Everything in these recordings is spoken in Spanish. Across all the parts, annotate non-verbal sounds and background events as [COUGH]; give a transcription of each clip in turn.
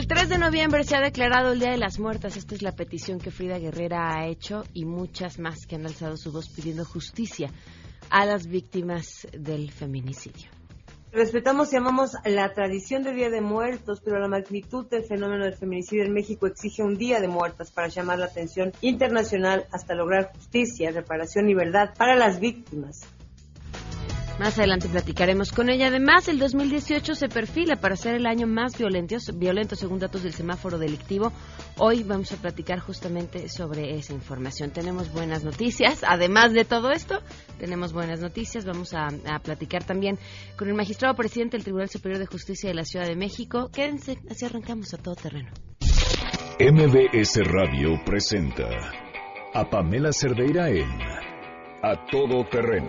El 3 de noviembre se ha declarado el Día de las Muertas. Esta es la petición que Frida Guerrera ha hecho y muchas más que han alzado su voz pidiendo justicia a las víctimas del feminicidio. Respetamos y amamos la tradición de Día de Muertos, pero la magnitud del fenómeno del feminicidio en México exige un Día de Muertas para llamar la atención internacional hasta lograr justicia, reparación y verdad para las víctimas. Más adelante platicaremos con ella. Además, el 2018 se perfila para ser el año más violento, violento según datos del semáforo delictivo. Hoy vamos a platicar justamente sobre esa información. Tenemos buenas noticias. Además de todo esto, tenemos buenas noticias. Vamos a, a platicar también con el magistrado presidente del Tribunal Superior de Justicia de la Ciudad de México. Quédense, así arrancamos a todo terreno. MBS Radio presenta a Pamela Cerdeira en A Todo Terreno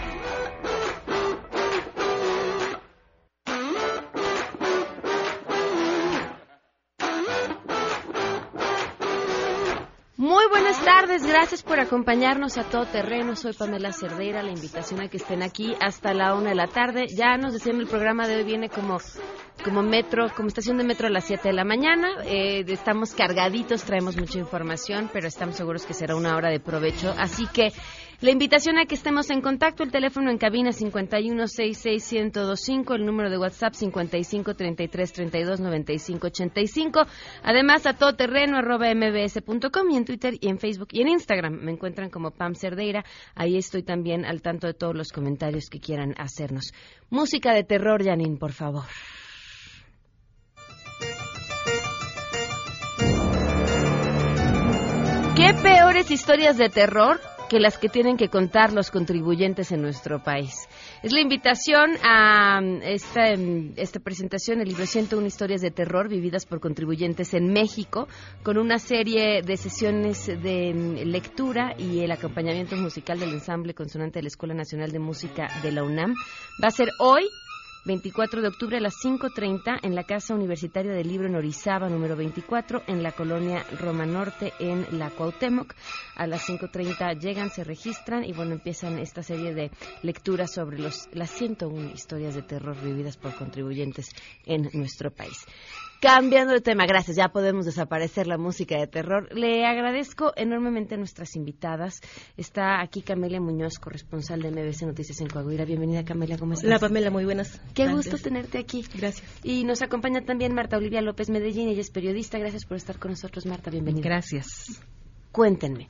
Tardes, gracias por acompañarnos a todo terreno. Soy Pamela Cerdeira, la invitación a que estén aquí hasta la una de la tarde. Ya nos decían el programa de hoy viene como como metro, como estación de metro a las 7 de la mañana. Eh, estamos cargaditos, traemos mucha información, pero estamos seguros que será una hora de provecho. Así que la invitación a que estemos en contacto, el teléfono en cabina 5166125, el número de WhatsApp 5533329585. Además, a todoterreno arroba mbs.com y en Twitter y en Facebook y en Instagram me encuentran como Pam Cerdeira. Ahí estoy también al tanto de todos los comentarios que quieran hacernos. Música de terror, Janine, por favor. ¿Qué peores historias de terror que las que tienen que contar los contribuyentes en nuestro país? Es la invitación a esta, esta presentación, el libro 101 historias de terror vividas por contribuyentes en México, con una serie de sesiones de lectura y el acompañamiento musical del ensamble consonante de la Escuela Nacional de Música de la UNAM. Va a ser hoy, 24 de octubre a las 5.30 en la Casa Universitaria del Libro en Orizaba, número 24, en la colonia Roma Norte, en la Cuauhtémoc. A las 5.30 llegan, se registran y bueno, empiezan esta serie de lecturas sobre los, las 101 historias de terror vividas por contribuyentes en nuestro país. Cambiando de tema, gracias, ya podemos desaparecer la música de terror. Le agradezco enormemente a nuestras invitadas. Está aquí Camelia Muñoz, corresponsal de MBC Noticias en Coahuila. Bienvenida, Camelia, ¿cómo estás? Hola, Pamela, muy buenas. Qué gusto tenerte aquí. Gracias. Y nos acompaña también Marta Olivia López Medellín, ella es periodista. Gracias por estar con nosotros, Marta, bienvenida. Gracias. Cuéntenme.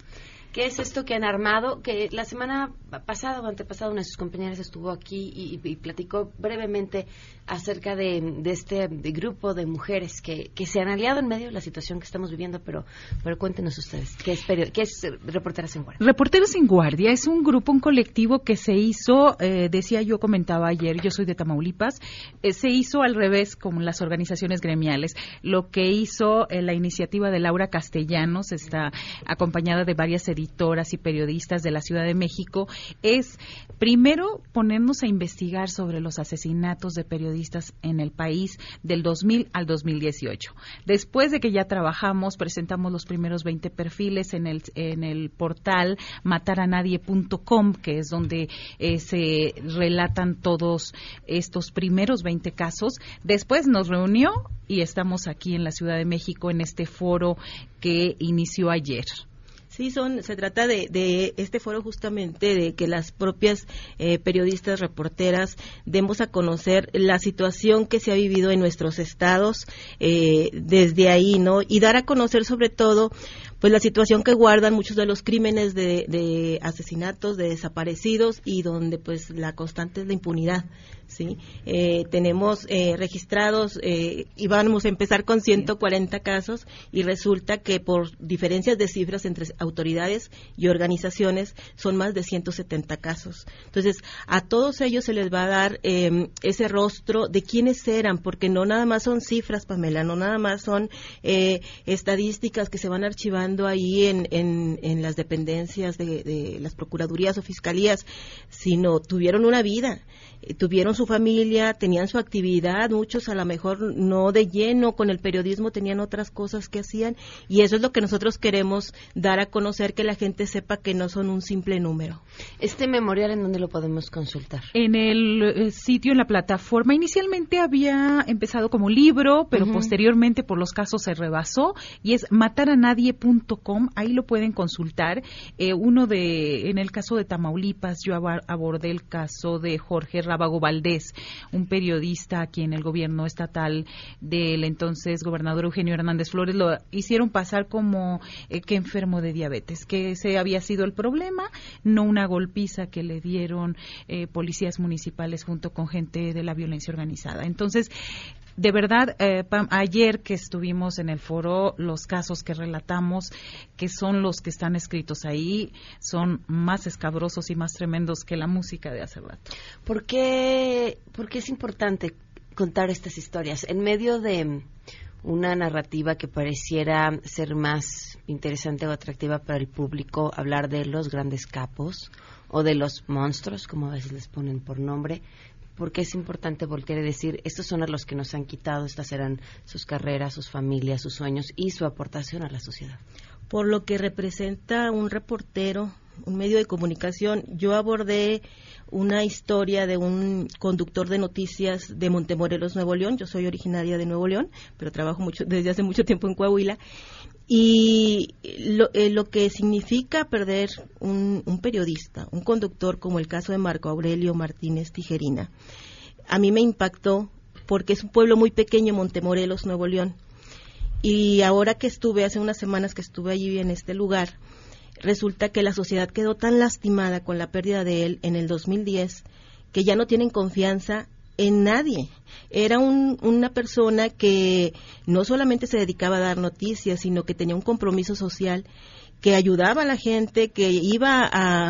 ¿Qué es esto que han armado? Que la semana pasada o antepasada una de sus compañeras estuvo aquí y, platicó brevemente acerca de, este grupo de mujeres que, se han aliado en medio de la situación que estamos viviendo, pero, pero cuéntenos ustedes, ¿qué es, qué es Reporteras en Guardia? Reporteros en Guardia es un grupo, un colectivo que se hizo, eh, decía yo, comentaba ayer, yo soy de Tamaulipas, eh, se hizo al revés con las organizaciones gremiales. Lo que hizo eh, la iniciativa de Laura Castellanos, está acompañada de varias ediciones editoras y periodistas de la Ciudad de México es primero ponernos a investigar sobre los asesinatos de periodistas en el país del 2000 al 2018. Después de que ya trabajamos, presentamos los primeros 20 perfiles en el, en el portal mataranadie.com, que es donde eh, se relatan todos estos primeros 20 casos. Después nos reunió y estamos aquí en la Ciudad de México en este foro que inició ayer. Sí, son, se trata de, de este foro justamente de que las propias eh, periodistas, reporteras, demos a conocer la situación que se ha vivido en nuestros estados eh, desde ahí, ¿no? Y dar a conocer sobre todo pues la situación que guardan muchos de los crímenes de, de asesinatos, de desaparecidos y donde pues la constante es la impunidad. ¿sí? Eh, tenemos eh, registrados, eh, y vamos a empezar con 140 casos, y resulta que por diferencias de cifras entre autoridades y organizaciones son más de 170 casos. Entonces, a todos ellos se les va a dar em, ese rostro de quiénes eran, porque no nada más son cifras, Pamela, no nada más son estadísticas que se van archivando estando ahí en, en, las dependencias de, de, las procuradurías o fiscalías, sino tuvieron una vida, tuvieron su familia, tenían su actividad, muchos a lo mejor no de lleno con el periodismo, tenían otras cosas que hacían y eso es lo que nosotros queremos dar a conocer, que la gente sepa que no son un simple número. ¿Este memorial en dónde lo podemos consultar? En el eh, sitio, en la plataforma. Inicialmente había empezado como libro, pero posteriormente por los casos se rebasó y es mataranadie.com, ahí lo pueden consultar. Eh, uno de, en el caso de Tamaulipas, yo abordé el caso de Jorge Rábago Valdés, un periodista aquí en el gobierno estatal del entonces gobernador Eugenio Hernández Flores, lo hicieron pasar como eh, que enfermo de diabetes, que ese había sido el problema, no una golpiza que le dieron eh, policías municipales junto con gente de la violencia organizada. Entonces, de verdad, eh, ayer que estuvimos en el foro, los casos que relatamos, que son los que están escritos ahí, son más escabrosos y más tremendos que la música de hace rato. ¿Por qué, por qué es importante contar estas historias? En medio de una narrativa que pareciera ser más interesante o atractiva para el público, hablar de los grandes capos o de los monstruos, como a veces les ponen por nombre, porque es importante voltear y decir, estos son los que nos han quitado, estas eran sus carreras, sus familias, sus sueños y su aportación a la sociedad. Por lo que representa un reportero, un medio de comunicación, yo abordé una historia de un conductor de noticias de Montemorelos, Nuevo León. Yo soy originaria de Nuevo León, pero trabajo mucho, [LAUGHS] desde hace mucho tiempo en Coahuila. Y lo, eh, lo que significa perder un, un, periodista, un conductor como el caso de Marco Aurelio Martínez Tijerina, a mí me impactó porque es un pueblo muy pequeño, Montemorelos, Nuevo León. Y ahora que estuve, hace unas semanas que estuve allí en este lugar, resulta que la sociedad quedó tan lastimada con la pérdida de él en el 2010 que ya no tienen confianza en nadie. Era una persona que no solamente se dedicaba a dar noticias, sino que tenía un compromiso social que ayudaba a la gente, que iba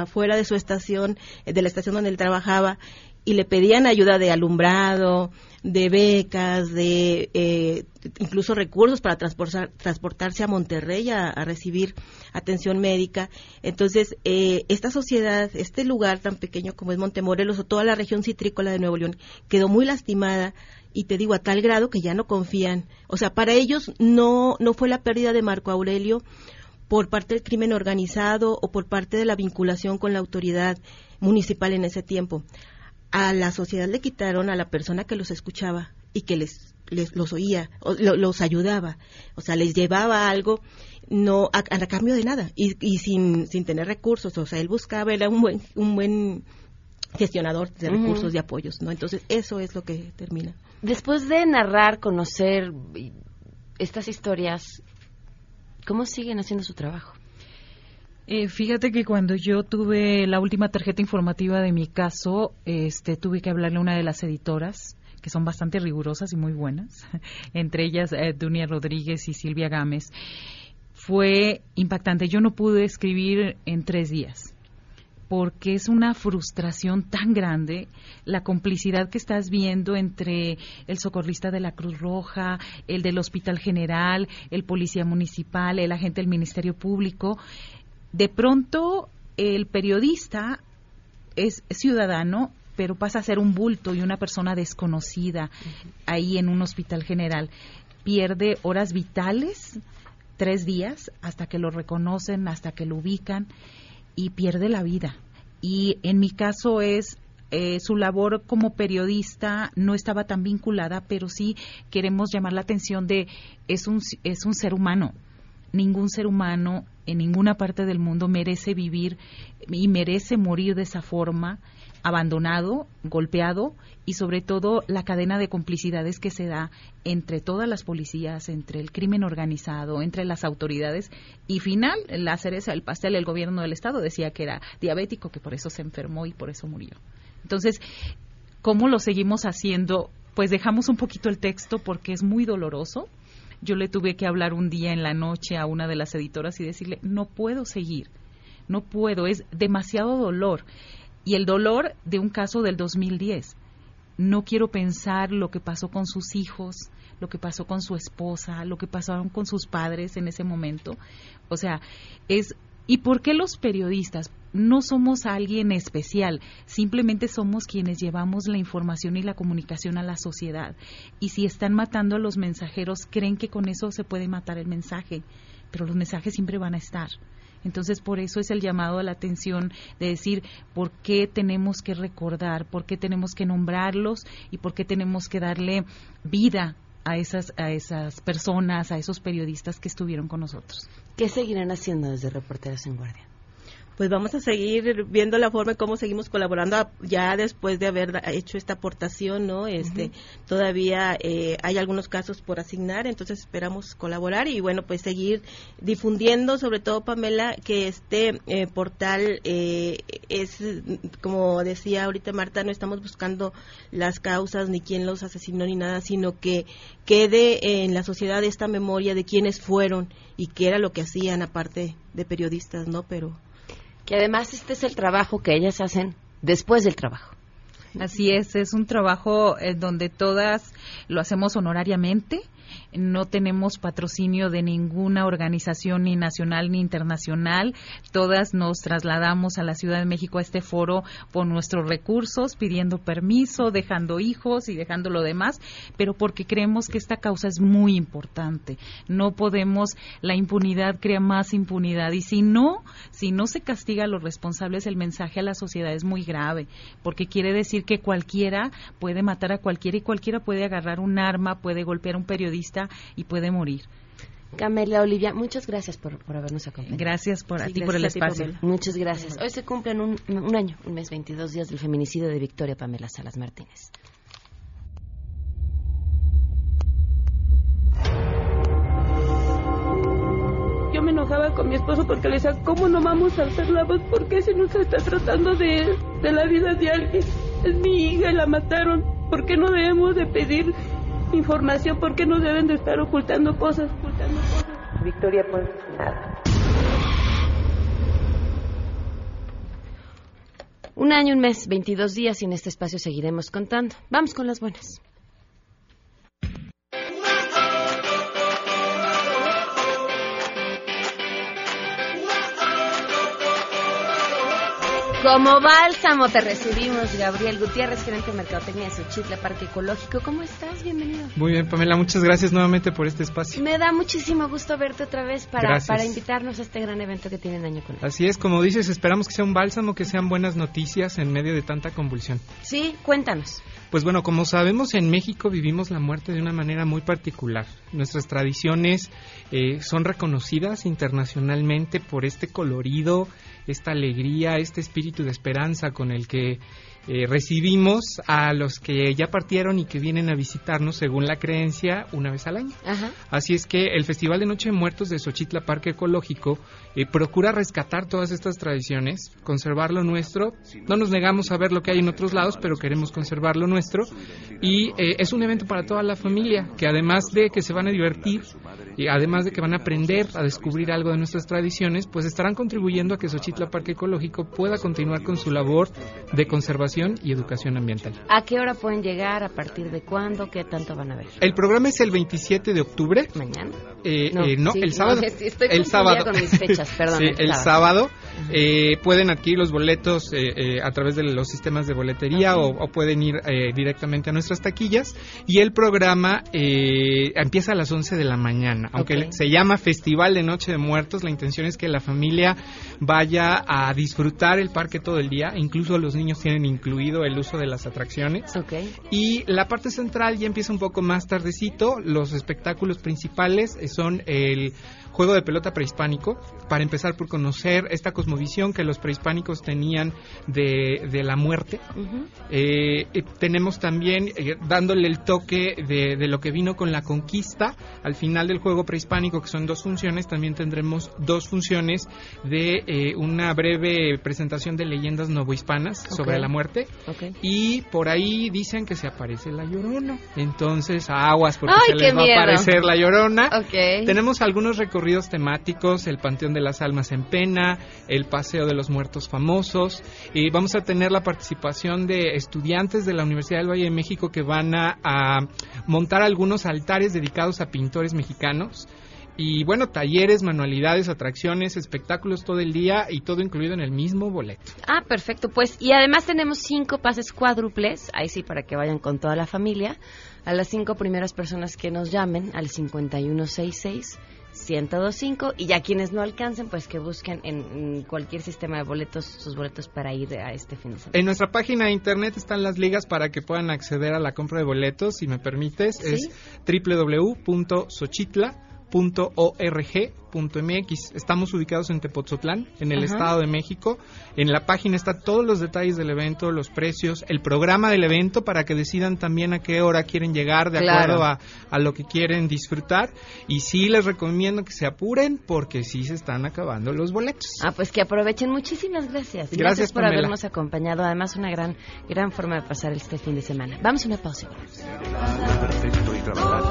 afuera de su estación, de la estación donde él trabajaba, y le pedían ayuda de alumbrado, de becas, de eh, incluso recursos para transportarse a Monterrey a, recibir atención médica. Entonces, eh, esta sociedad, este lugar tan pequeño como es Montemorelos o toda la región citrícola de Nuevo León, quedó muy lastimada y te digo a tal grado que ya no confían. O sea, para ellos no, no fue la pérdida de Marco Aurelio por parte del crimen organizado o por parte de la vinculación con la autoridad municipal en ese tiempo a la sociedad le quitaron a la persona que los escuchaba y que les, les los oía, o, los ayudaba, o sea, les llevaba algo no a, cambio de nada y, y, sin, sin tener recursos, o sea, él buscaba, era un buen, un buen gestionador de recursos y apoyos, ¿no? Entonces, eso es lo que termina. Después de narrar, conocer estas historias, ¿cómo siguen haciendo su trabajo? Eh, fíjate que cuando yo tuve la última tarjeta informativa de mi caso, este, tuve que hablarle a una de las editoras que son bastante rigurosas y muy buenas, [LAUGHS] entre ellas eh, Dunia Rodríguez y Silvia Gámez. Fue impactante. Yo no pude escribir en tres días porque es una frustración tan grande la complicidad que estás viendo entre el socorrista de la Cruz Roja, el del Hospital General, el policía municipal, el agente del Ministerio Público de pronto el periodista es ciudadano, pero pasa a ser un bulto y una persona desconocida ahí en un hospital general. Pierde horas vitales, tres días, hasta que lo reconocen, hasta que lo ubican, y pierde la vida. Y en mi caso es eh, su labor como periodista no estaba tan vinculada, pero sí queremos llamar la atención de es un, es un ser humano. Ningún ser humano en ninguna parte del mundo merece vivir y merece morir de esa forma, abandonado, golpeado y sobre todo la cadena de complicidades que se da entre todas las policías, entre el crimen organizado, entre las autoridades y final, la cereza del pastel, el gobierno del estado decía que era diabético, que por eso se enfermó y por eso murió. Entonces, ¿cómo lo seguimos haciendo? Pues dejamos un poquito el texto porque es muy doloroso yo le tuve que hablar un día en la noche a una de las editoras y decirle, no puedo seguir, no puedo, es demasiado dolor. Y el dolor de un caso del 2010. no quiero pensar lo que pasó con sus hijos, lo que pasó con su esposa, lo que pasaron con sus padres en ese momento. O sea, es ¿Y por qué los periodistas? No somos alguien especial, simplemente somos quienes llevamos la información y la comunicación a la sociedad. Y si están matando a los mensajeros, creen que con eso se puede matar el mensaje, pero los mensajes siempre van a estar. Entonces, por eso es el llamado a la atención de decir por qué tenemos que recordar, por qué tenemos que nombrarlos y por qué tenemos que darle vida a esas, a esas personas, a esos periodistas que estuvieron con nosotros. ¿Qué seguirán haciendo desde Reporteros en Guardia? Pues vamos a seguir viendo la forma en cómo seguimos colaborando ya después de haber hecho esta aportación, ¿no? Este, todavía eh, hay algunos casos por asignar, entonces esperamos colaborar y bueno, pues seguir difundiendo, sobre todo Pamela, que este eh, portal eh, es, como decía ahorita Marta, no estamos buscando las causas ni quién los asesinó ni nada, sino que quede en la sociedad esta memoria de quiénes fueron y qué era lo que hacían aparte de periodistas, ¿no? Pero y además este es el trabajo que ellas hacen después del trabajo. Así es, es un trabajo eh, donde todas lo hacemos honorariamente no tenemos patrocinio de ninguna organización ni nacional ni internacional. Todas nos trasladamos a la Ciudad de México a este foro por nuestros recursos, pidiendo permiso, dejando hijos y dejando lo demás, pero porque creemos que esta causa es muy importante. No podemos, la impunidad crea más impunidad y si no, si no se castiga a los responsables, el mensaje a la sociedad es muy grave, porque quiere decir que cualquiera puede matar a cualquiera y cualquiera puede agarrar un arma, puede golpear a un periodista y puede morir. Camelia Olivia, muchas gracias por, habernos acompañado. Gracias por, a ti por el espacio. muchas gracias. Hoy se cumplen un, un, año, un mes, 22 días del feminicidio de Victoria Pamela Salas Martínez. Yo me enojaba con mi esposo porque le decía, ¿cómo no vamos a hacer la voz? ¿Por qué se nos está tratando de, de la vida de alguien? Es mi hija y la mataron. ¿Por qué no debemos de pedir información porque no deben de estar ocultando cosas, ocultando cosas. Victoria pues nada. Un año, un mes, 22 días y en este espacio seguiremos contando. Vamos con las buenas. Como bálsamo te recibimos, Gabriel Gutiérrez, gerente de Mercadotecnia de Xochitla Parque Ecológico. ¿Cómo estás? Bienvenido. Muy bien, Pamela, muchas gracias nuevamente por este espacio. Me da muchísimo gusto verte otra vez para, para invitarnos a este gran evento que tienen año con él. Así es, como dices, esperamos que sea un bálsamo, que sean buenas noticias en medio de tanta convulsión. Sí, cuéntanos. Pues bueno, como sabemos, en México vivimos la muerte de una manera muy particular. Nuestras tradiciones eh, son reconocidas internacionalmente por este colorido, esta alegría, este espíritu de esperanza con el que eh, recibimos a los que ya partieron y que vienen a visitarnos según la creencia una vez al año. Así es que el Festival de Noche de Muertos de Xochitla Parque Ecológico eh, procura rescatar todas estas tradiciones, conservar lo nuestro. No nos negamos a ver lo que hay en otros lados, pero queremos conservar lo nuestro. Y eh, es un evento para toda la familia, que además de que se van a divertir, y además de que van a aprender a descubrir algo de nuestras tradiciones, pues estarán contribuyendo a que Xochitla Parque Ecológico pueda continuar con su labor de conservación y educación ambiental. ¿A qué hora pueden llegar? ¿A partir de cuándo? ¿Qué tanto van a ver? El programa es el 27 de octubre. ¿Mañana? Eh, no, eh, el sábado. [LAUGHS] estoy el sábado. con mis fechas, [LAUGHS] perdón. sí, el, sábado. Eh, pueden adquirir los boletos a través de los sistemas de boletería o, pueden ir directamente a nuestras taquillas. Y el programa empieza a las 11 de la mañana. Aunque se llama Festival de Noche de Muertos, la intención es que la familia vaya a disfrutar el parque todo el día. Incluso los niños tienen incluido el uso de las atracciones. Y la parte central ya empieza un poco más tardecito. Los espectáculos principales son el juego de pelota prehispánico, para empezar por conocer esta cosmovisión que los prehispánicos tenían de, de la muerte. Eh, tenemos también, eh, dándole el toque de, de, lo que vino con la conquista, al final del juego prehispánico, que son dos funciones, también tendremos dos funciones de eh, una breve presentación de leyendas novohispanas sobre la muerte fuerte. Ok. Y por ahí dicen que se aparece la llorona. Entonces, aguas, porque ¡Ay, se les va miedo! a aparecer la llorona. Ok. Tenemos algunos recorridos temáticos, el Panteón de las Almas en Pena, el Paseo de los Muertos Famosos, y vamos a tener la participación de estudiantes de la Universidad del Valle de México que van a, a montar algunos altares dedicados a pintores mexicanos. Y bueno, talleres, manualidades, atracciones, espectáculos todo el día y todo incluido en el mismo boleto. Ah, perfecto. Pues, y además tenemos cinco pases cuádruples, ahí sí, para que vayan con toda la familia, a las cinco primeras personas que nos llamen al 5166. 1025 y ya quienes no alcancen pues que busquen en, cualquier sistema de boletos sus boletos para ir a este fin de semana. En nuestra página de internet están las ligas para que puedan acceder a la compra de boletos, si me permites, Sí. es www.xochitla.org.mx. Estamos ubicados en Tepoztlán, en el Ajá. Estado de México. En la página está todos los detalles del evento, los precios, el programa del evento para que decidan también a qué hora quieren llegar de Claro. acuerdo a, a lo que quieren disfrutar. Y sí les recomiendo que se apuren porque sí se están acabando los boletos. Ah, pues que aprovechen. Muchísimas gracias. Gracias, por Pamela. habernos acompañado. Además, una gran, gran forma de pasar este fin de semana. Vamos a una pausa. Todos llevamos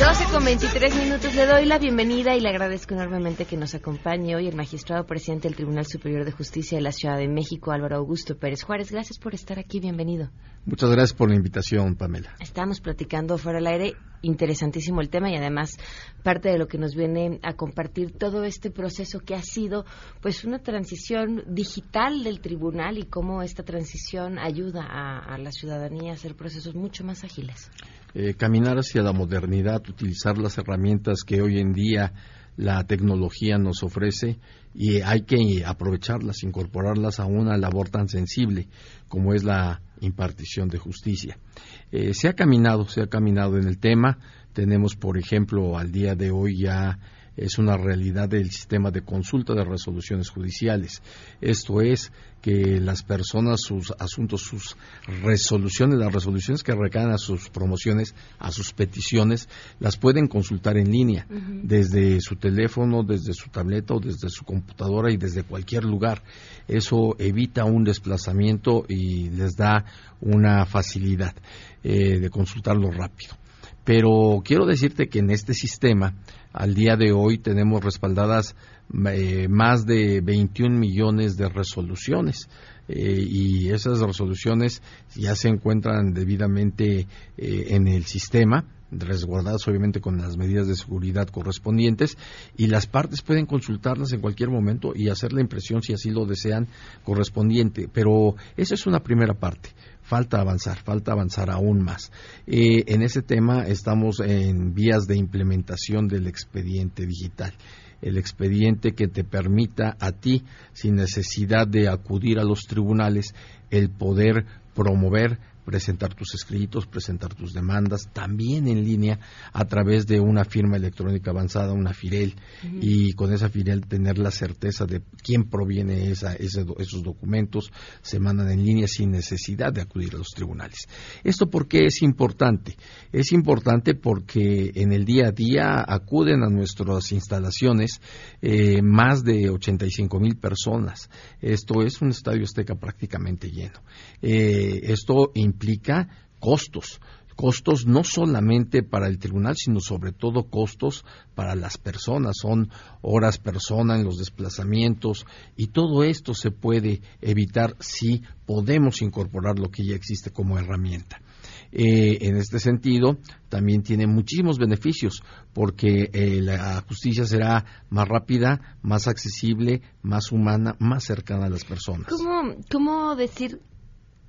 12 con 23 minutos. Le doy la bienvenida y le agradezco enormemente que nos acompañe hoy el magistrado presidente del Tribunal Superior de Justicia de la Ciudad de México, Álvaro Augusto Pérez Juárez. Gracias por estar aquí. Bienvenido. Muchas gracias por la invitación, Pamela. Estamos platicando fuera del aire, interesantísimo el tema y además parte de lo que nos viene a compartir todo este proceso que ha sido pues una transición digital del tribunal y cómo esta transición ayuda a, a la ciudadanía a hacer procesos mucho más ágiles. Eh, caminar hacia la modernidad, utilizar las herramientas que hoy en día la tecnología nos ofrece y hay que aprovecharlas, incorporarlas a una labor tan sensible como es la impartición de justicia. Eh, se ha caminado, se ha caminado en el tema. Tenemos, por ejemplo, al día de hoy ya es una realidad del sistema de consulta de resoluciones judiciales. Esto es que las personas, sus asuntos, sus resoluciones, las resoluciones que recaen a sus promociones, a sus peticiones, las pueden consultar en línea, desde su teléfono, desde su tableta o desde su computadora y desde cualquier lugar. Eso evita un desplazamiento y les da una facilidad eh, de consultarlo rápido. Pero quiero decirte que en este sistema, al día de hoy, tenemos respaldadas eh, más de 21 millones de resoluciones. Eh, y esas resoluciones ya se encuentran debidamente eh, en el sistema, resguardadas obviamente con las medidas de seguridad correspondientes y las partes pueden consultarlas en cualquier momento y hacer la impresión si así lo desean correspondiente. Pero esa es una primera parte. Falta avanzar, falta avanzar aún más. Eh, en ese tema estamos en vías de implementación del expediente digital el expediente que te permita a ti, sin necesidad de acudir a los tribunales, el poder promover, presentar tus escritos, presentar tus demandas, también en línea a través de una firma electrónica avanzada, una FIREL, y con esa FIREL tener la certeza de quién proviene esa, ese esos documentos, se mandan en línea sin necesidad de acudir a los tribunales. ¿Esto por qué es importante? Es importante porque en el día a día acuden a nuestras instalaciones eh, más de 85 mil personas. Esto es un estadio azteca prácticamente lleno. Eh, esto implica costos costos no solamente para el tribunal, sino sobre todo costos para las personas. Son horas persona en los desplazamientos y todo esto se puede evitar si podemos incorporar lo que ya existe como herramienta. Eh, en este sentido, también tiene muchísimos beneficios porque eh, la justicia será más rápida, más accesible, más humana, más cercana a las personas. ¿Cómo, ¿Cómo decir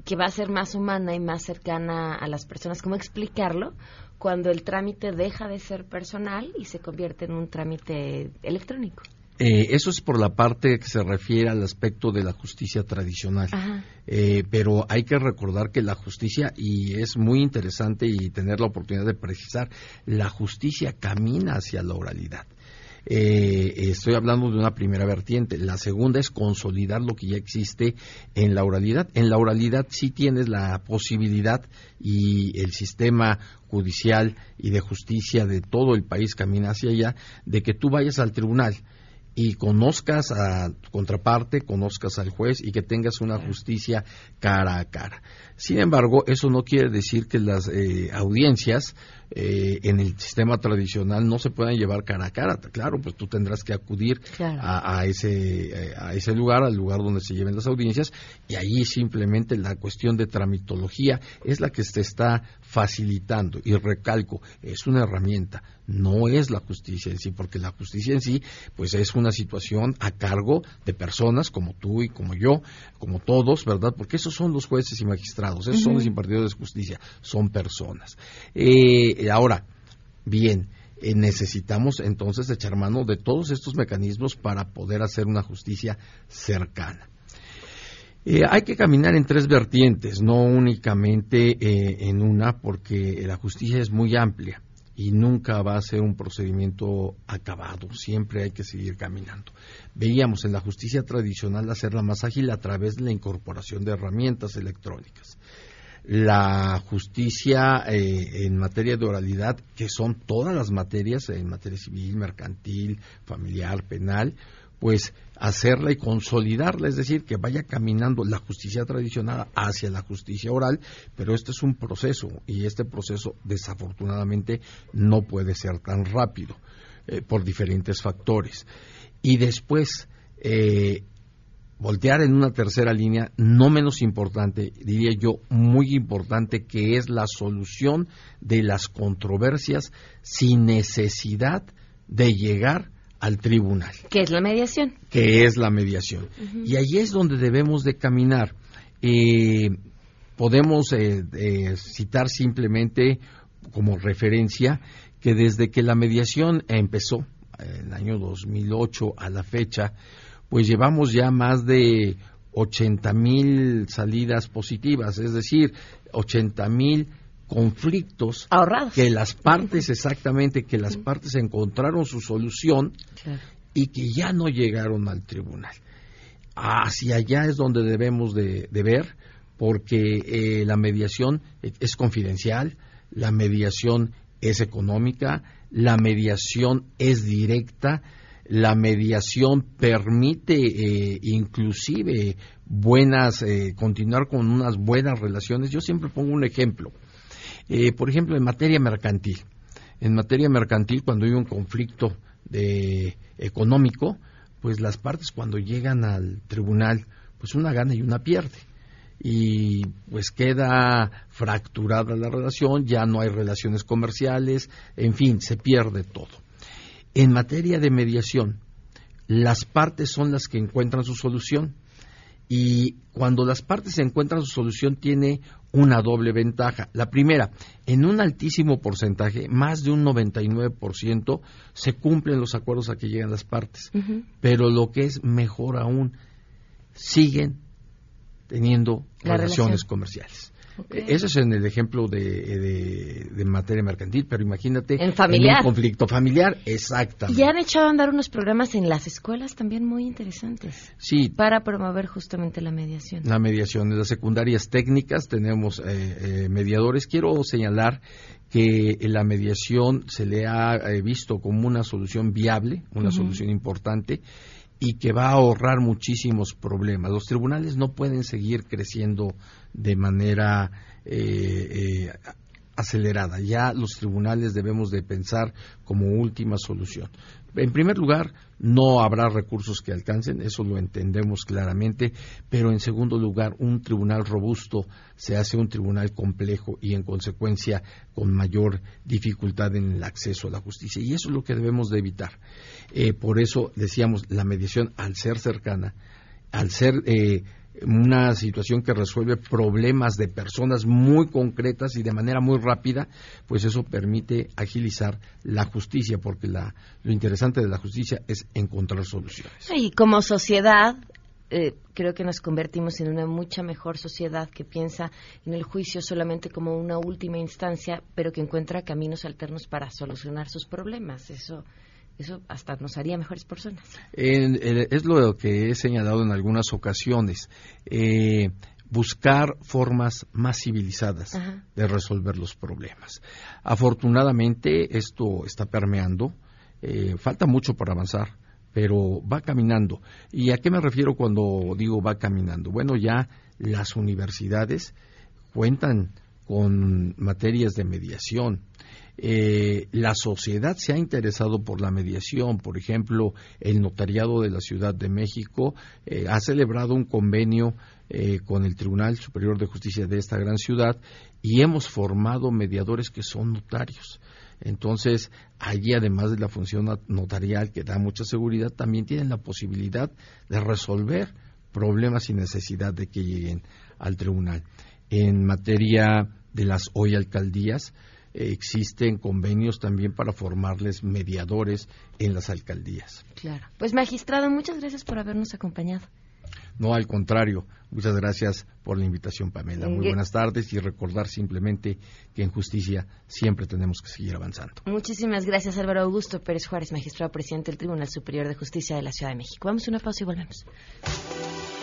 que va a ser más humana y más cercana a las personas? ¿Cómo explicarlo cuando el trámite deja de ser personal y se convierte en un trámite electrónico? Eh, eso es por la parte que se refiere al aspecto de la justicia tradicional. Eh, pero hay que recordar que la justicia, y es muy interesante y tener la oportunidad de precisar, la justicia camina hacia la oralidad. Eh, estoy hablando de una primera vertiente. La segunda es consolidar lo que ya existe en la oralidad. En la oralidad sí tienes la posibilidad y el sistema judicial y de justicia de todo el país camina hacia allá, de que tú vayas al tribunal y conozcas a tu contraparte, conozcas al juez y que tengas una justicia cara a cara. Sin embargo, eso no quiere decir que las eh, audiencias eh, en el sistema tradicional no se puedan llevar cara a cara. Claro, pues tú tendrás que acudir Claro. a, a ese, a ese lugar, al lugar donde se lleven las audiencias, y ahí simplemente la cuestión de tramitología es la que se está facilitando. Y recalco, es una herramienta, no es la justicia en sí, porque la justicia en sí, pues es una situación a cargo de personas como tú y como yo, como todos, ¿verdad? Porque esos son los jueces y magistrados, esos son los impartidores de justicia, son personas. Eh, ahora, bien, eh, necesitamos entonces echar mano de todos estos mecanismos para poder hacer una justicia cercana. Eh, hay que caminar en tres vertientes, no únicamente eh, en una, porque la justicia es muy amplia y nunca va a ser un procedimiento acabado, siempre hay que seguir caminando. Veíamos en la justicia tradicional hacerla más ágil a través de la incorporación de herramientas electrónicas la justicia eh, en materia de oralidad, que son todas las materias, en materia civil, mercantil, familiar, penal, pues hacerla y consolidarla, es decir, que vaya caminando la justicia tradicional hacia la justicia oral, pero este es un proceso y este proceso desafortunadamente no puede ser tan rápido eh, por diferentes factores. Y después, eh, voltear en una tercera línea, no menos importante, diría yo, muy importante, que es la solución de las controversias sin necesidad de llegar al tribunal, ¿Qué es la mediación? que es la mediación. Y ahí es donde debemos de caminar. Eh, podemos eh, eh, citar simplemente como referencia que desde que la mediación empezó, en el año 2008 a la fecha, pues llevamos ya más de 80 mil salidas positivas, es decir, 80 mil conflictos Ahorrados. que las partes exactamente que las partes encontraron su solución Claro. y que ya no llegaron al tribunal. Hacia allá es donde debemos de, de ver, porque eh, la mediación es confidencial, la mediación es económica, la mediación es directa, la mediación permite eh, inclusive buenas, eh, continuar con unas buenas relaciones. Yo siempre pongo un ejemplo. Eh, por ejemplo, en materia mercantil. En materia mercantil, cuando hay un conflicto de, económico, pues las partes cuando llegan al tribunal, pues una gana y una pierde. Y pues queda fracturada la relación, ya no hay relaciones comerciales, en fin, se pierde todo. En materia de mediación, las partes son las que encuentran su solución. Y cuando las partes encuentran su solución tiene una doble ventaja. La primera, en un altísimo porcentaje, más de un 99%, se cumplen los acuerdos a que llegan las partes. Pero lo que es mejor aún, siguen teniendo La relaciones relación. comerciales. Ok. Eh, Eso es en el ejemplo de, de- de materia mercantil, pero imagínate En familiar. un conflicto familiar, exactamente. Y han echado a andar unos programas en las escuelas también muy interesantes Sí, para promover justamente la mediación. la mediación. En las secundarias técnicas tenemos eh, eh, mediadores. Quiero señalar que la mediación se le ha eh, visto como una solución viable, una solución importante y que va a ahorrar muchísimos problemas. Los tribunales no pueden seguir creciendo de manera eh, eh, acelerada. Ya los tribunales debemos de pensar como última solución. En primer lugar, no habrá recursos que alcancen, eso lo entendemos claramente, pero en segundo lugar, un tribunal robusto se hace un tribunal complejo y en consecuencia con mayor dificultad en el acceso a la justicia. Y eso es lo que debemos de evitar. Eh, por eso decíamos, la mediación al ser cercana, al ser eh, una situación que resuelve problemas de personas muy concretas y de manera muy rápida, pues eso permite agilizar la justicia, porque la, lo interesante de la justicia es encontrar soluciones. Y como sociedad, eh, creo que nos convertimos en una mucha mejor sociedad que piensa en el juicio solamente como una última instancia, pero que encuentra caminos alternos para solucionar sus problemas. Eso eso hasta nos haría mejores personas. En- el- es lo que he señalado en algunas ocasiones. eh, buscar formas más civilizadas Ajá. de resolver los problemas. Afortunadamente esto está permeando, eh, falta mucho para avanzar, pero va caminando. ¿Y a qué me refiero cuando digo va caminando? Bueno, ya las universidades cuentan con materias de mediación. Eh, la sociedad se ha interesado por la mediación. Por ejemplo, el notariado de la Ciudad de México eh, ha celebrado un convenio eh, con el Tribunal Superior de Justicia de esta gran ciudad y hemos formado mediadores que son notarios. Entonces, allí además de la función not- notarial que da mucha seguridad, también tienen la posibilidad de resolver problemas sin necesidad de que lleguen al tribunal. En materia de las hoy alcaldías, existen convenios también para formarles mediadores en las alcaldías. Claro. Pues magistrado, muchas gracias por habernos acompañado. No, al contrario. Muchas gracias por la invitación, Pamela. Muy buenas tardes y recordar simplemente que en justicia siempre tenemos que seguir avanzando. Muchísimas gracias, Álvaro Augusto Pérez Juárez, magistrado presidente del Tribunal Superior de Justicia de la Ciudad de México. Vamos a una pausa y volvemos.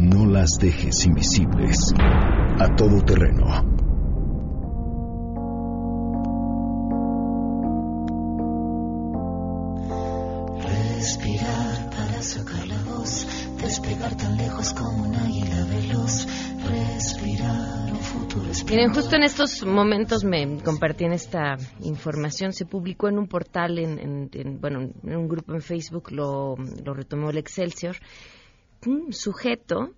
No las dejes invisibles. A todo terreno. Respirar para sacar la voz, despegar tan lejos como un águila veloz. Respirar un futuro Miren, justo en estos momentos me compartían esta información. Se publicó en un portal, en, en- en- bueno, en un grupo en Facebook, lo, lo retomó el Excelsior. Un sujeto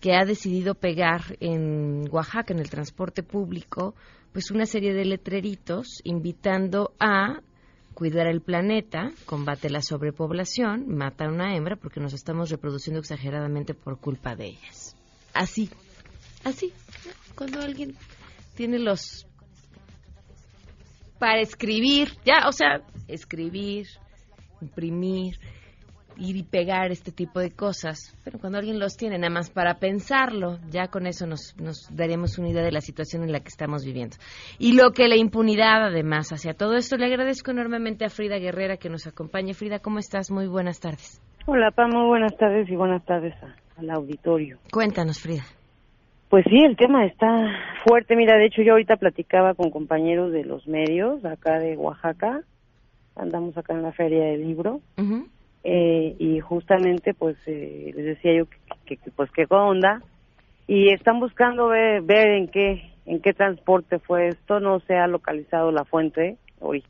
que ha decidido pegar en Oaxaca, en el transporte público, pues una serie de letreritos invitando a cuidar el planeta, combate la sobrepoblación, mata a una hembra porque nos estamos reproduciendo exageradamente por culpa de ellas. Así, así, cuando alguien tiene los para escribir, ya, o sea, escribir, imprimir, ir y pegar este tipo de cosas. Pero cuando alguien los tiene nada más para pensarlo, ya con eso nos, nos daríamos una idea de la situación en la que estamos viviendo. Y lo que la impunidad, además, hacia todo esto, le agradezco enormemente a Frida Guerrera que nos acompañe. Frida, ¿cómo estás? Muy buenas tardes. Hola, Pam, muy buenas tardes y buenas tardes a- al auditorio. Cuéntanos, Frida. Pues sí, el tema está fuerte. Mira, de hecho yo ahorita platicaba con compañeros de los medios acá de Oaxaca. Andamos acá en la feria del libro. Ujú. Eh, y justamente pues eh, les decía yo que, pues qué onda. Y están buscando ver, ver en qué en qué transporte fue esto. No se ha localizado la fuente hoy.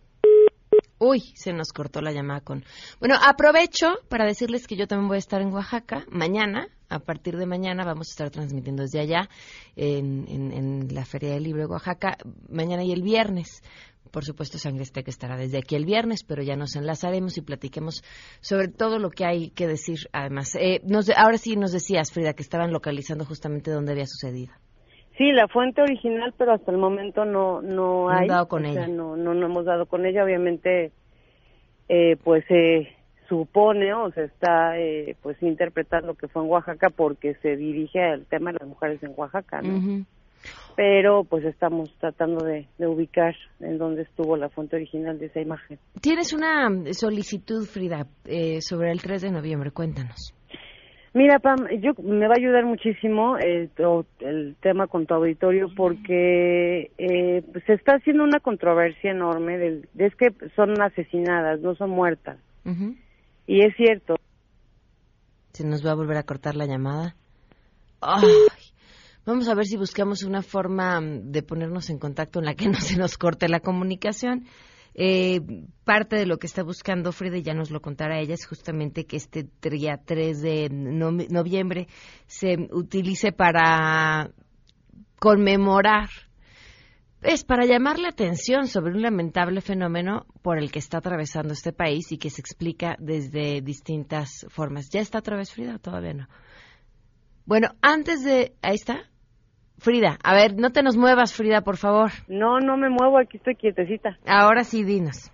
Uy, se nos cortó la llamada con... Bueno, aprovecho para decirles que yo también voy a estar en Oaxaca mañana. A partir de mañana vamos a estar transmitiendo desde allá en, en- en la Feria del Libro de Oaxaca. Mañana y el viernes. Por supuesto, Sangre Azteca estará desde aquí el viernes, pero ya nos enlazaremos y platiquemos sobre todo lo que hay que decir. Además, eh, nos- ahora sí nos decías, Frida, que estaban localizando justamente dónde había sucedido. sí la fuente original pero hasta el momento no no No hay dado con o sea, ella. no, no no hemos dado con ella obviamente eh, pues se supone o se está eh, pues interpretando que fue en Oaxaca porque se dirige al tema de las mujeres en Oaxaca ¿no? Pero pues estamos tratando de, ubicar en dónde estuvo la fuente original de esa imagen. Tienes una solicitud, Frida, eh, sobre el 3 de noviembre, cuéntanos. Mira, Pam, yo, me va a ayudar muchísimo el, el tema con tu auditorio porque eh, pues, se está haciendo una controversia enorme de, es que son asesinadas, no son muertas. Y es cierto. ¿Se nos va a volver a cortar la llamada? Vamos a ver si buscamos una forma de ponernos en contacto en la que [LAUGHS] no se nos corte la comunicación. Eh, parte de lo que está buscando Frida, ya nos lo contará ella, es justamente que este día 3 de noviembre se utilice para conmemorar, es para llamar la atención sobre un lamentable fenómeno por el que está atravesando este país y que se explica desde distintas formas. ¿Ya está otra vez Frida todavía no? Bueno, antes de... Ahí está. Frida, a ver, no te nos muevas, Frida, por favor. No, no me muevo, aquí estoy quietecita. Ahora sí, dinos.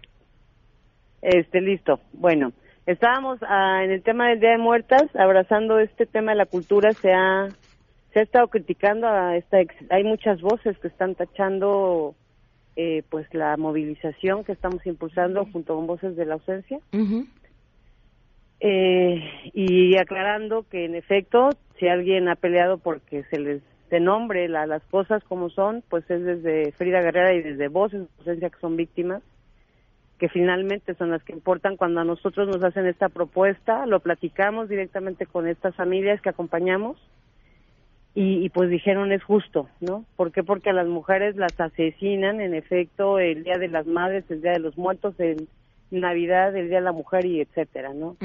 Este, listo. Bueno, estábamos ah, en el tema del Día de Muertas, abrazando este tema de la cultura, se ha, se ha estado criticando a esta, hay muchas voces que están tachando eh, pues la movilización que estamos impulsando junto con voces de la ausencia. eh, y aclarando que en efecto, si alguien ha peleado porque se les de nombre las cosas como son, pues es desde Frida Guerrera y desde Voces Ausencia que son víctimas, que finalmente son las que importan. Cuando a nosotros nos hacen esta propuesta, lo platicamos directamente con estas familias que acompañamos y, pues dijeron es justo, ¿no? ¿Por qué? Porque a las mujeres las asesinan, en efecto, el Día de las Madres, el Día de los Muertos, el Navidad, el Día de la Mujer y etcétera, ¿no?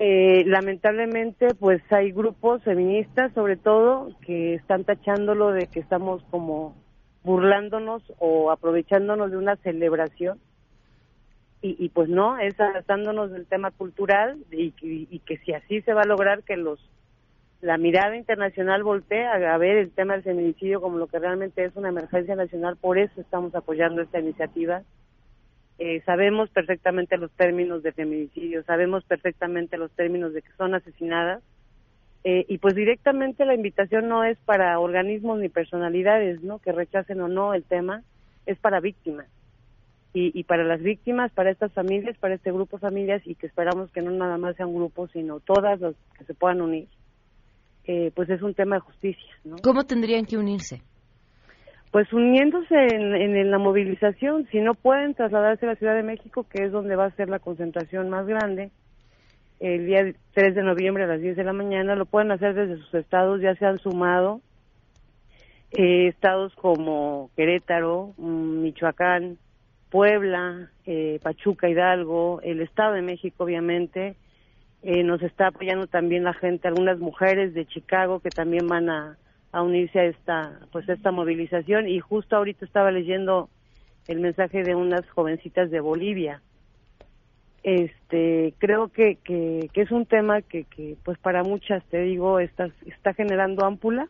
Eh, lamentablemente, pues hay grupos feministas, sobre todo, que están tachándolo de que estamos como burlándonos o aprovechándonos de una celebración. Y, y pues no, es adaptándonos del tema cultural y, y, que si así se va a lograr que los la mirada internacional voltee a, ver el tema del feminicidio como lo que realmente es una emergencia nacional, por eso estamos apoyando esta iniciativa eh, sabemos perfectamente los términos de feminicidio, sabemos perfectamente los términos de que son asesinadas. Eh, y pues directamente la invitación no es para organismos ni personalidades, ¿no? Que rechacen o no el tema, es para víctimas. Y, y para las víctimas, para estas familias, para este grupo de familias, y que esperamos que no nada más sea un grupo, sino todas las que se puedan unir, eh, pues es un tema de justicia, ¿no? ¿Cómo tendrían que unirse? pues uniéndose en, la movilización, si no pueden trasladarse a la Ciudad de México, que es donde va a ser la concentración más grande, el día 3 de noviembre a las 10 de la mañana, lo pueden hacer desde sus estados, ya se han sumado eh, estados como Querétaro, mm, Michoacán, Puebla, eh, Pachuca, Hidalgo, el Estado de México, obviamente, eh, nos está apoyando también la gente, algunas mujeres de Chicago que también van a a unirse a esta pues esta movilización. Y justo ahorita estaba leyendo el mensaje de unas jovencitas de Bolivia. Este creo que, que, es un tema que, que pues para muchas te digo está está generando ámpula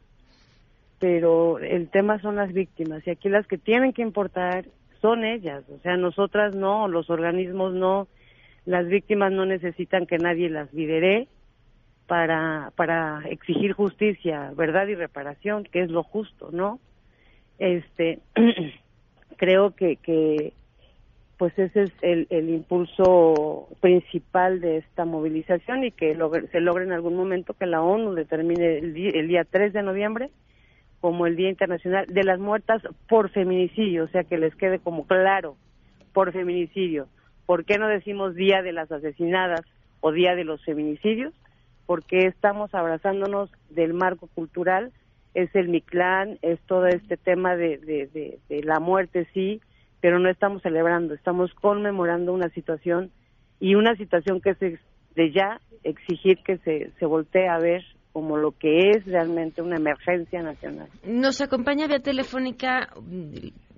pero el tema son las víctimas. Y aquí las que tienen que importar son ellas o sea nosotras no los organismos no las víctimas no necesitan que nadie las lidere para, para exigir justicia, verdad y reparación, que es lo justo, ¿no? Este, [CLEARS THROAT] creo que, que pues ese es el, el impulso principal de esta movilización y que se logre en algún momento que la ONU determine el día, el día 3 de noviembre como el Día Internacional de las Muertas por Feminicidio, o sea, que les quede como claro, por feminicidio. ¿Por qué no decimos Día de las Asesinadas o Día de los Feminicidios? porque estamos abrazándonos del marco cultural, es el Mictlán, es todo este tema de, la muerte, sí, pero no estamos celebrando, estamos conmemorando una situación y una situación que es de ya exigir que se, se voltee a ver como lo que es realmente una emergencia nacional. Nos acompaña vía telefónica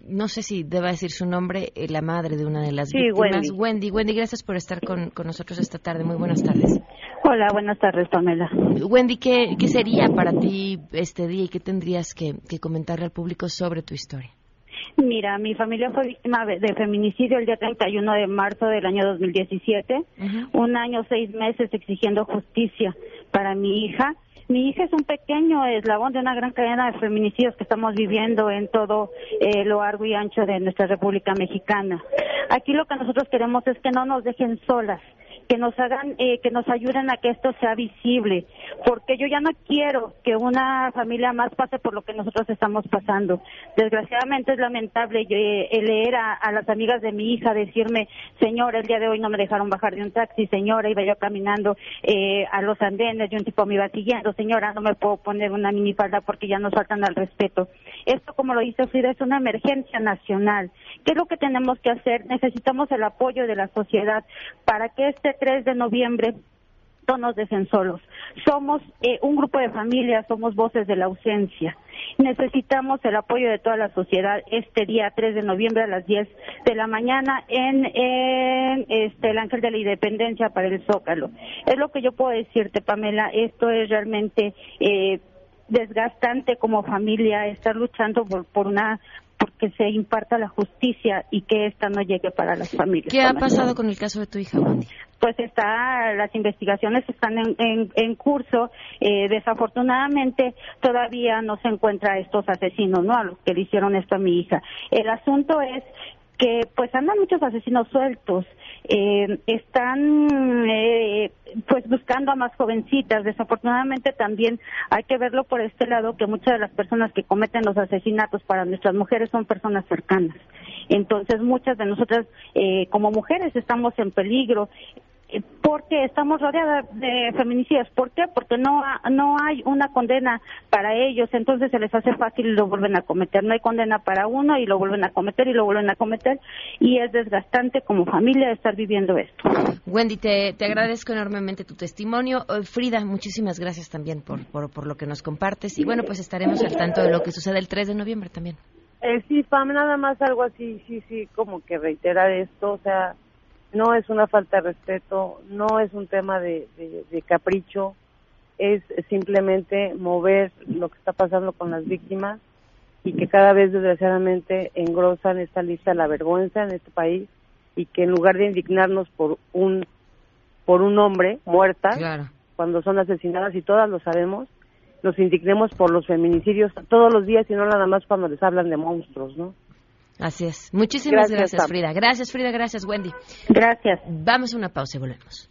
no sé si deba decir su nombre, eh, la madre de una de las víctimas. Wendy. Wendy. gracias por estar con, nosotros esta tarde. Muy buenas tardes. Hola, buenas tardes, Pamela. Wendy, ¿qué, qué sería para ti este día y qué tendrías que, que comentarle al público sobre tu historia? Mira, mi familia fue víctima de feminicidio el día 31 de marzo del año 2017. Un año, seis meses exigiendo justicia para mi hija Mi hija es un pequeño eslabón de una gran cadena de feminicidios que estamos viviendo en todo eh, lo largo y ancho de nuestra República Mexicana. Aquí lo que nosotros queremos es que no nos dejen solas, que nos hagan, eh, que nos ayuden a que esto sea visible, porque yo ya no quiero que una familia más pase por lo que nosotros estamos pasando. Desgraciadamente es lamentable eh, leer a, las amigas de mi hija decirme, señora, el día de hoy no me dejaron bajar de un taxi, señora, iba yo caminando eh, a los andenes y un tipo me iba siguiendo, señora, no me puedo poner una minifalda porque ya nos faltan al respeto. Esto, como lo dice Frida, es una emergencia nacional. ¿Qué es lo que tenemos que hacer? Necesitamos el apoyo de la sociedad para que este 3 de noviembre no nos dejen solos. Somos eh, un grupo de familias, somos voces de la ausencia. Necesitamos el apoyo de toda la sociedad este día 3 de noviembre a las 10 de la mañana en, en este, el Ángel de la Independencia para el Zócalo. Es lo que yo puedo decirte, Pamela. Esto es realmente eh, desgastante como familia estar luchando por, por una porque se imparta la justicia y que esta no llegue para las familias. ¿Qué ha pasado con el caso de tu hija, Wendy? Pues está, las investigaciones están en, en, en curso. Eh, desafortunadamente todavía no se encuentra estos asesinos, ¿no? A los que le hicieron esto a mi hija. El asunto es que pues andan muchos asesinos sueltos, eh, están eh, pues buscando a más jovencitas. Desafortunadamente también hay que verlo por este lado que muchas de las personas que cometen los asesinatos para nuestras mujeres son personas cercanas. Entonces muchas de nosotras eh, como mujeres estamos en peligro porque estamos rodeadas de feminicidas. ¿Por qué? Porque no, no hay una condena para ellos, entonces se les hace fácil y lo vuelven a cometer. No hay condena para uno y lo vuelven a cometer y lo vuelven a cometer y es desgastante como familia estar viviendo esto. Wendy, te, te agradezco enormemente tu testimonio. Eh, Frida, muchísimas gracias también por, por, por, lo que nos compartes y bueno, pues estaremos al tanto de lo que sucede el 3 de noviembre también. Eh, sí, Pam, nada más algo así, sí, sí, como que reiterar esto, o sea, no es una falta de respeto, no es un tema de, de, de, capricho, es simplemente mover lo que está pasando con las víctimas y que cada vez desgraciadamente engrosan esta lista la vergüenza en este país y que en lugar de indignarnos por un por un hombre muerta claro. cuando son asesinadas y todas lo sabemos nos indignemos por los feminicidios todos los días y no nada más cuando les hablan de monstruos no Así es. Muchísimas gracias, gracias Frida. Gracias, Frida. Gracias, Wendy. Gracias. Vamos a una pausa y volvemos.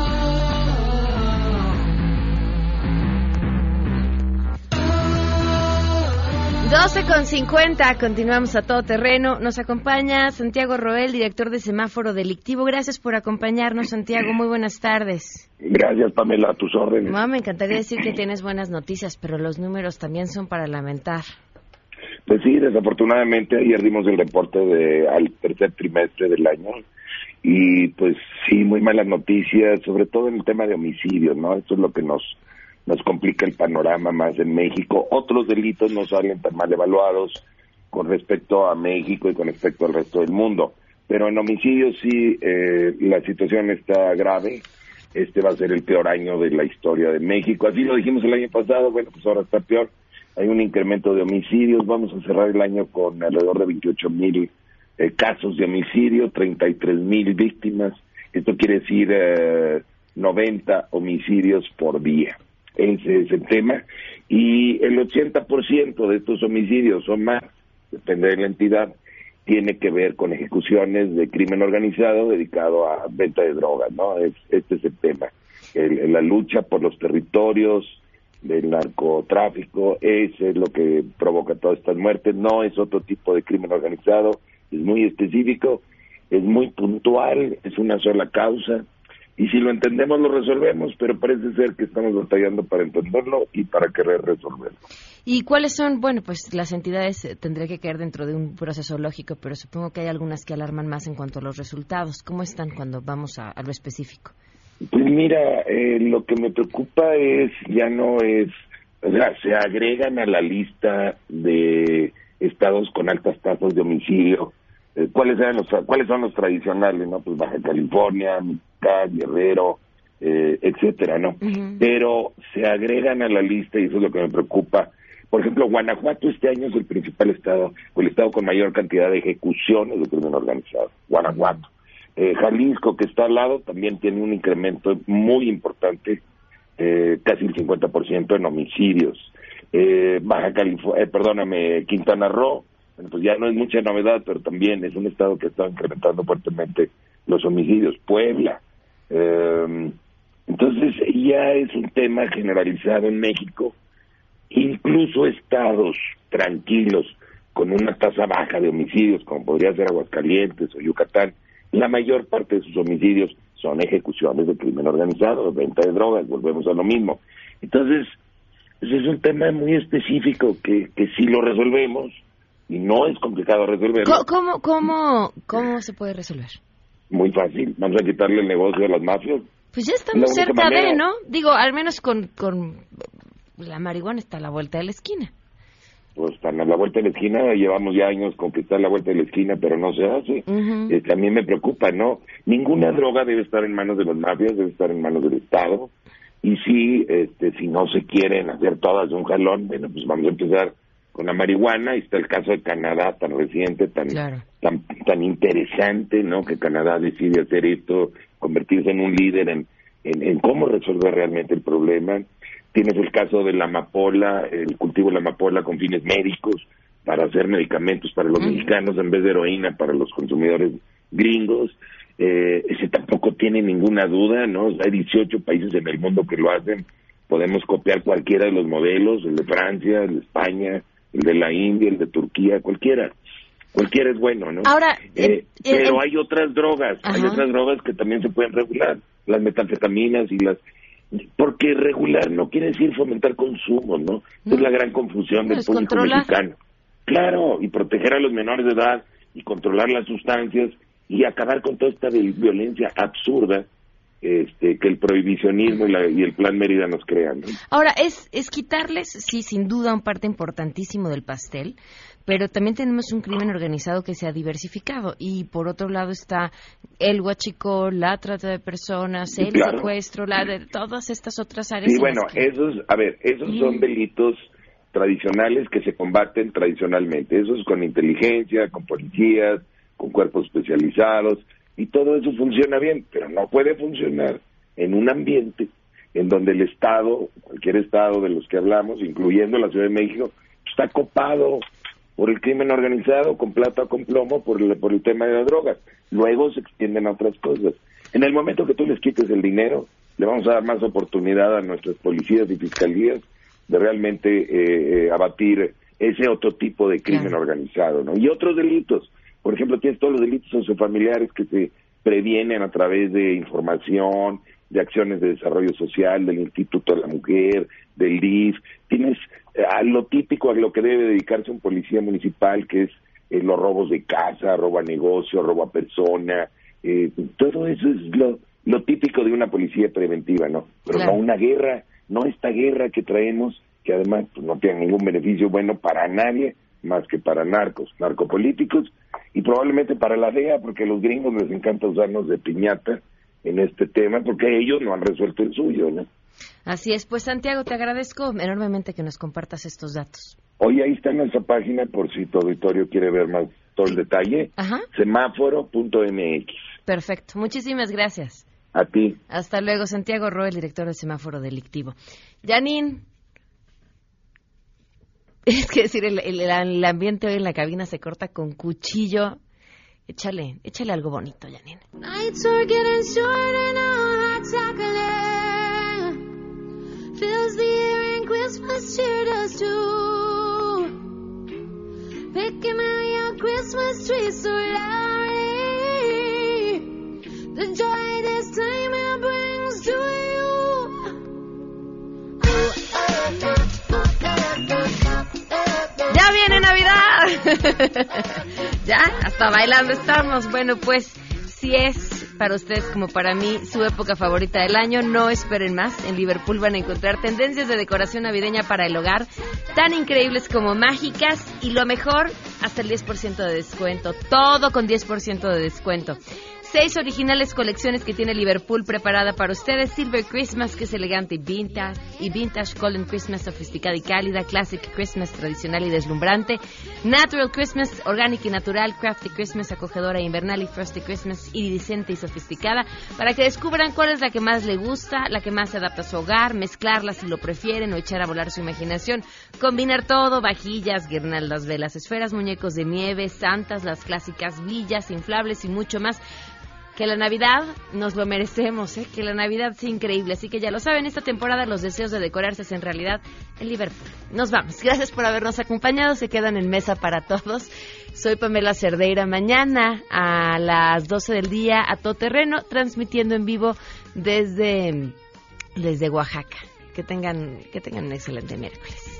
12 con 50, continuamos a todo terreno. Nos acompaña Santiago Roel, director de Semáforo Delictivo. Gracias por acompañarnos, Santiago. Muy buenas tardes. Gracias, Pamela, a tus órdenes. No, me encantaría decir que tienes buenas noticias, pero los números también son para lamentar. Pues sí, desafortunadamente ayer dimos el reporte de, al tercer trimestre del año y pues sí, muy malas noticias, sobre todo en el tema de homicidios, ¿no? Eso es lo que nos nos complica el panorama más en México. Otros delitos no salen tan mal evaluados con respecto a México y con respecto al resto del mundo. Pero en homicidios sí, eh, la situación está grave. Este va a ser el peor año de la historia de México. Así lo dijimos el año pasado, bueno, pues ahora está peor. Hay un incremento de homicidios. Vamos a cerrar el año con alrededor de 28 mil eh, casos de homicidio, 33 mil víctimas. Esto quiere decir eh, 90 homicidios por día. Ese es el tema. Y el 80% de estos homicidios o más, depende de la entidad, tiene que ver con ejecuciones de crimen organizado dedicado a venta de drogas, ¿no? Es, este es el tema. El, la lucha por los territorios del narcotráfico, ese es lo que provoca todas estas muertes, no es otro tipo de crimen organizado, es muy específico, es muy puntual, es una sola causa, y si lo entendemos lo resolvemos, pero parece ser que estamos batallando para entenderlo y para querer resolverlo. ¿Y cuáles son? Bueno, pues las entidades eh, tendría que caer dentro de un proceso lógico, pero supongo que hay algunas que alarman más en cuanto a los resultados. ¿Cómo están cuando vamos a, a lo específico? Pues mira, eh, lo que me preocupa es, ya no es, o sea, se agregan a la lista de estados con altas tasas de homicidio. Eh, ¿Cuáles eran los, cuáles son los tradicionales, no? Pues Baja California, Michoacán, Guerrero, eh, etcétera, ¿no? Pero se agregan a la lista y eso es lo que me preocupa. Por ejemplo, Guanajuato este año es el principal estado, o el estado con mayor cantidad de ejecuciones de crimen organizado. Guanajuato. Eh, Jalisco, que está al lado, también tiene un incremento muy importante, eh, casi el 50% en homicidios. Eh, Baja California, perdóname, Quintana Roo, pues ya no es mucha novedad, pero también es un estado que está incrementando fuertemente los homicidios. Puebla. entonces ya es un tema generalizado en México. Incluso estados tranquilos con una tasa baja de homicidios, como podría ser Aguascalientes o Yucatán, la mayor parte de sus homicidios son ejecuciones de crimen organizado, venta de drogas, volvemos a lo mismo. Entonces, ese es un tema muy específico que, que si lo resolvemos, y no es complicado resolverlo. ¿Cómo, cómo, cómo se puede resolver? Muy fácil, vamos a quitarle el negocio a las mafias. Pues ya estamos cerca de, ¿no? Digo, al menos con, con la marihuana está a la vuelta de la esquina pues están a la vuelta de la esquina, llevamos ya años con que está a la vuelta de la esquina, pero no se hace. también me preocupa, ¿no? Ninguna droga debe estar en manos de los mafias, debe estar en manos del Estado. Y si, este, si no se quieren hacer todas de un jalón, bueno, pues vamos a empezar con la marihuana. Y está el caso de Canadá, tan reciente, tan, tan, tan interesante, ¿no? Que Canadá decide hacer esto, convertirse en un líder en, en, en cómo resolver realmente el problema Tienes el caso de la amapola, el cultivo de la amapola con fines médicos para hacer medicamentos para los mexicanos en vez de heroína para los consumidores gringos. Eh, ese tampoco tiene ninguna duda, ¿no? Hay 18 países en el mundo que lo hacen. Podemos copiar cualquiera de los modelos, el de Francia, el de España, el de la India, el de Turquía, cualquiera. Cualquiera es bueno, ¿no? Ahora, eh, pero hay otras drogas, hay otras drogas que también se pueden regular, las metanfetaminas y las porque regular no quiere decir fomentar consumo, ¿no? Es la gran confusión del público mexicano. Claro, y proteger a los menores de edad y controlar las sustancias y acabar con toda esta violencia absurda este, que el prohibicionismo y, el plan Mérida nos crean. Ahora, es, es quitarles, sí, sin duda, un parte importantísimo del pastel, pero también tenemos un crimen organizado que se ha diversificado y por otro lado está el huachico, la trata de personas, el secuestro, la de todas estas otras áreas. Sí, bueno, esos, a ver, esos son delitos tradicionales que se combaten tradicionalmente, esos con inteligencia, con policías, con cuerpos especializados y todo eso funciona bien, pero no puede funcionar en un ambiente en donde el Estado, cualquier Estado de los que hablamos, incluyendo la Ciudad de México, está copado por el crimen organizado, con plata con plomo, por el, por el tema de las drogas. Luego se extienden a otras cosas. En el momento que tú les quites el dinero, le vamos a dar más oportunidad a nuestras policías y fiscalías de realmente eh, eh, abatir ese otro tipo de crimen organizado, ¿no? Y otros delitos. Por ejemplo, tienes todos los delitos sociofamiliares que se previenen a través de información, de acciones de desarrollo social, del Instituto de la Mujer, del DIF. Tienes a lo típico, a lo que debe dedicarse un policía municipal, que es eh, los robos de casa, robo a negocio, robo a persona, eh, todo eso es lo, lo típico de una policía preventiva, ¿no? Pero no una guerra, no esta guerra que traemos, que además pues, no tiene ningún beneficio bueno para nadie, más que para narcos, narcopolíticos, y probablemente para la DEA, porque a los gringos les encanta usarnos de piñata en este tema, porque ellos no han resuelto el suyo, ¿no? Así es, pues Santiago, te agradezco enormemente que nos compartas estos datos. Hoy ahí está en nuestra página por si tu auditorio quiere ver más todo el detalle. Semáforo.mx. Perfecto, muchísimas gracias. A ti. Hasta luego, Santiago Roel, director del semáforo delictivo. Janine es que decir, el, el, el, ambiente hoy en la cabina se corta con cuchillo. Échale, échale algo bonito, Janine. Nights are getting short and all chocolate fills the air and Christmas cheer does too. Picking out your Christmas tree so loudly, the joy this time it brings to you. Oh, oh, oh, [LAUGHS] ya, hasta bailando estamos. Bueno, pues si es para ustedes como para mí su época favorita del año, no esperen más. En Liverpool van a encontrar tendencias de decoración navideña para el hogar tan increíbles como mágicas y lo mejor, hasta el 10% de descuento. Todo con 10% de descuento. Seis originales colecciones que tiene Liverpool preparada para ustedes. Silver Christmas, que es elegante y vintage. Y Vintage Golden Christmas, sofisticada y cálida. Classic Christmas, tradicional y deslumbrante. Natural Christmas, orgánica y natural. Crafty Christmas, acogedora e invernal. Y Frosty Christmas, iridiscente y sofisticada. Para que descubran cuál es la que más le gusta, la que más se adapta a su hogar. Mezclarla si lo prefieren o echar a volar su imaginación. Combinar todo, vajillas, guirnaldas, velas, esferas, muñecos de nieve, santas, las clásicas villas, inflables y mucho más que la Navidad nos lo merecemos, ¿eh? que la Navidad sea increíble. Así que ya lo saben, esta temporada los deseos de decorarse es en realidad en Liverpool. Nos vamos. Gracias por habernos acompañado. Se quedan en mesa para todos. Soy Pamela Cerdeira. Mañana a las 12 del día a todo terreno, transmitiendo en vivo desde, desde Oaxaca. Que tengan, que tengan un excelente miércoles.